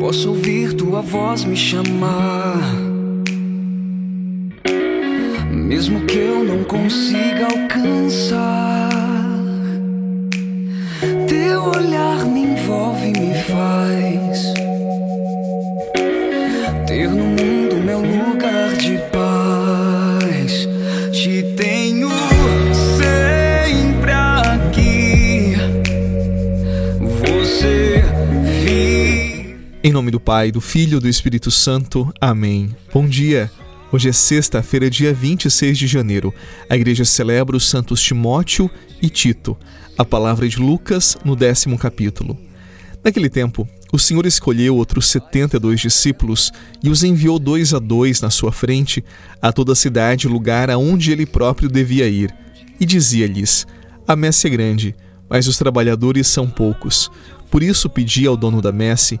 Posso ouvir tua voz me chamar. Mesmo que eu não consiga alcançar, teu olhar me envolve e me faz ter no mundo Em nome do Pai, do Filho e do Espírito Santo. Amém. Bom dia. Hoje é sexta-feira, dia 26 de janeiro. A igreja celebra os santos Timóteo e Tito. A palavra é de Lucas no décimo capítulo. Naquele tempo, o Senhor escolheu outros setenta e dois discípulos e os enviou dois a dois na sua frente a toda a cidade e lugar aonde ele próprio devia ir. E dizia-lhes: A messe é grande, mas os trabalhadores são poucos. Por isso pedi ao dono da messe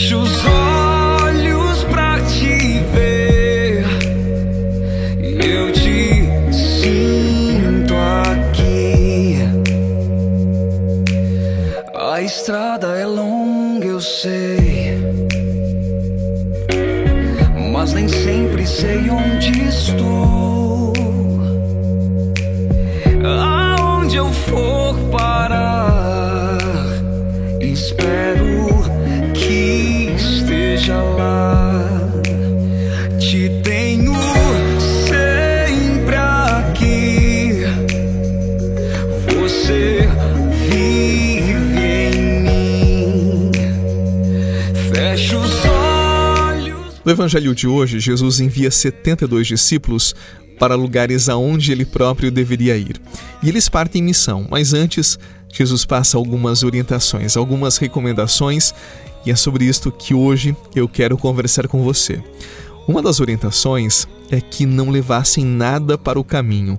mim. Feche os olhos pra te ver. Eu te sinto aqui. A estrada é longa, eu sei. Mas nem sempre sei onde estou. Aonde eu for parar, espero Feche os olhos. No evangelho de hoje, Jesus envia 72 discípulos para lugares aonde ele próprio deveria ir. E eles partem em missão, mas antes, Jesus passa algumas orientações, algumas recomendações, e é sobre isto que hoje eu quero conversar com você. Uma das orientações é que não levassem nada para o caminho.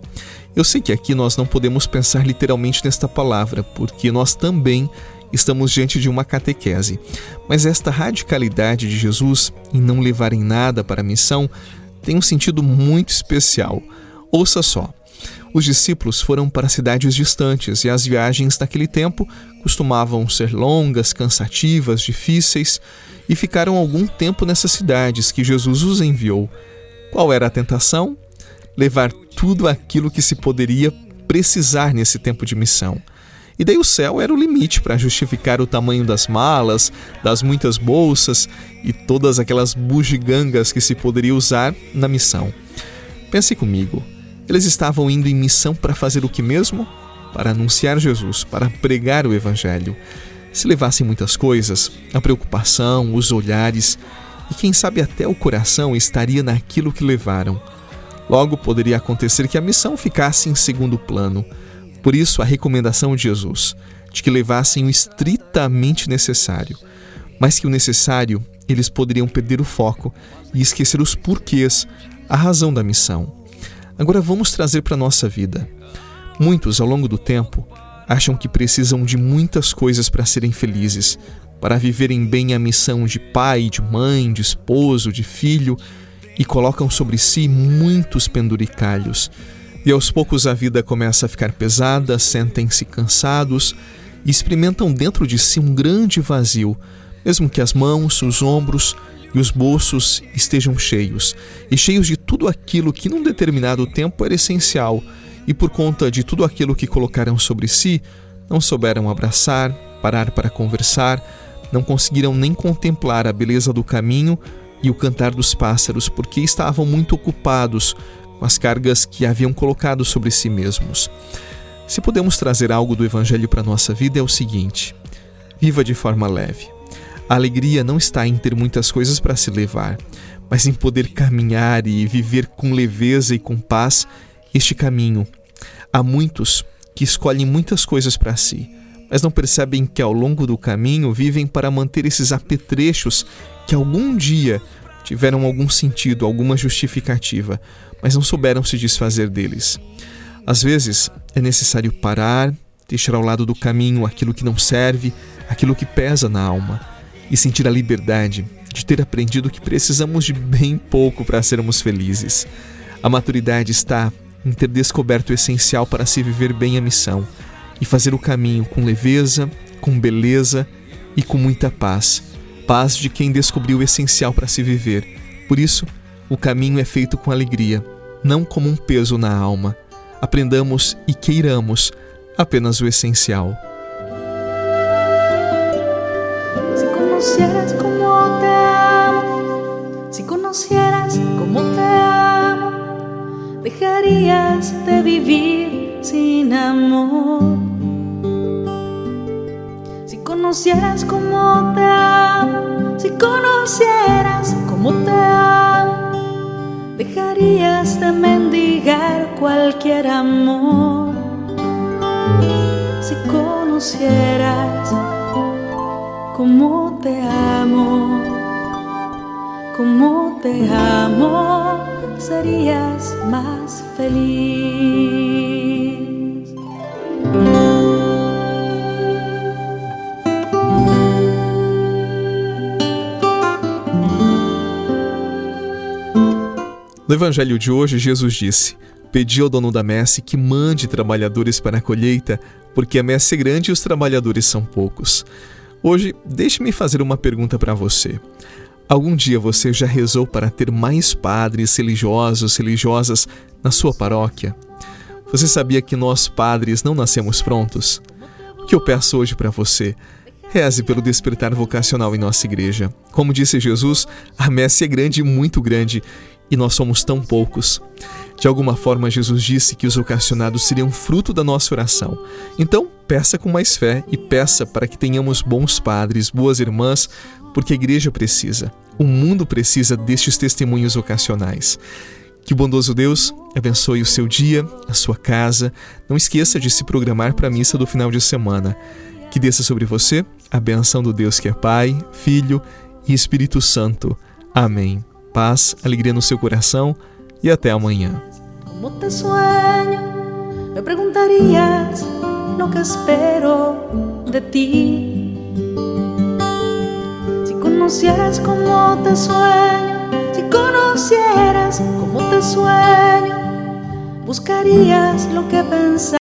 Eu sei que aqui nós não podemos pensar literalmente nesta palavra, porque nós também estamos diante de uma catequese. Mas esta radicalidade de Jesus em não levarem nada para a missão tem um sentido muito especial. Ouça só. Os discípulos foram para cidades distantes e as viagens naquele tempo costumavam ser longas, cansativas, difíceis e ficaram algum tempo nessas cidades que Jesus os enviou. Qual era a tentação? Levar tudo aquilo que se poderia precisar nesse tempo de missão. E daí o céu era o limite para justificar o tamanho das malas, das muitas bolsas e todas aquelas bugigangas que se poderia usar na missão. Pense comigo, eles estavam indo em missão para fazer o que mesmo? Para anunciar Jesus, para pregar o Evangelho. Se levassem muitas coisas, a preocupação, os olhares e quem sabe até o coração estaria naquilo que levaram. Logo poderia acontecer que a missão ficasse em segundo plano. Por isso, a recomendação de Jesus, de que levassem o estritamente necessário, mas que o necessário eles poderiam perder o foco e esquecer os porquês, a razão da missão. Agora vamos trazer para a nossa vida. Muitos, ao longo do tempo, acham que precisam de muitas coisas para serem felizes, para viverem bem a missão de pai, de mãe, de esposo, de filho, e colocam sobre si muitos penduricalhos e aos poucos a vida começa a ficar pesada, sentem-se cansados e experimentam dentro de si um grande vazio, mesmo que as mãos, os ombros e os bolsos estejam cheios. E cheios de tudo aquilo que num determinado tempo era essencial. E por conta de tudo aquilo que colocaram sobre si, não souberam abraçar, parar para conversar, não conseguiram nem contemplar a beleza do caminho e o cantar dos pássaros porque estavam muito ocupados com as cargas que haviam colocado sobre si mesmos. Se podemos trazer algo do Evangelho para a nossa vida, é o seguinte: viva de forma leve. A alegria não está em ter muitas coisas para se levar, mas em poder caminhar e viver com leveza e com paz este caminho. Há muitos que escolhem muitas coisas para si, mas não percebem que ao longo do caminho vivem para manter esses apetrechos que algum dia tiveram algum sentido, alguma justificativa, mas não souberam se desfazer deles. Às vezes é necessário parar, deixar ao lado do caminho aquilo que não serve, aquilo que pesa na alma e sentir a liberdade de ter aprendido que precisamos de bem pouco para sermos felizes. A maturidade está em ter descoberto o essencial para se viver bem a missão e fazer o caminho com leveza, com beleza e com muita paz. Paz de quem descobriu o essencial para se viver. Por isso, o caminho é feito com alegria, não como um peso na alma. Aprendamos e queiramos apenas o essencial. Si conocieras como te amo, si conocieras como te amo, dejarías de vivir sin amor. Si conocieras como te amo, si conocieras como te amo, dejarías de mendigar cualquier amor. Si conocieras como te amo, como te amo, serías más feliz. No evangelho de hoje, Jesus disse: Pedi ao dono da messe que mande trabalhadores para a colheita, porque a messe é grande e os trabalhadores são poucos. Hoje, deixe-me fazer uma pergunta para você. Algum dia você já rezou para ter mais padres religiosos, religiosas na sua paróquia? Você sabia que nós padres não nascemos prontos? O que eu peço hoje para você? Reze pelo despertar vocacional em nossa igreja. Como disse Jesus, a messe é grande muito grande e nós somos tão poucos. De alguma forma, Jesus disse que os vocacionados seriam fruto da nossa oração. Então, peça com mais fé e peça para que tenhamos bons padres, boas irmãs, porque a igreja precisa. O mundo precisa destes testemunhos vocacionais. Que o bondoso Deus abençoe o seu dia, a sua casa. Não esqueça de se programar para a missa do final de semana. Que desça sobre você a benção do Deus que é Pai, Filho e Espírito Santo. Amém. Paz, alegria no seu coração e até amanhã. Como te sueño, me preguntarías lo que espero de ti. Si conocieras como te sueño, si conocieras como te sueño, buscarías lo que pensar.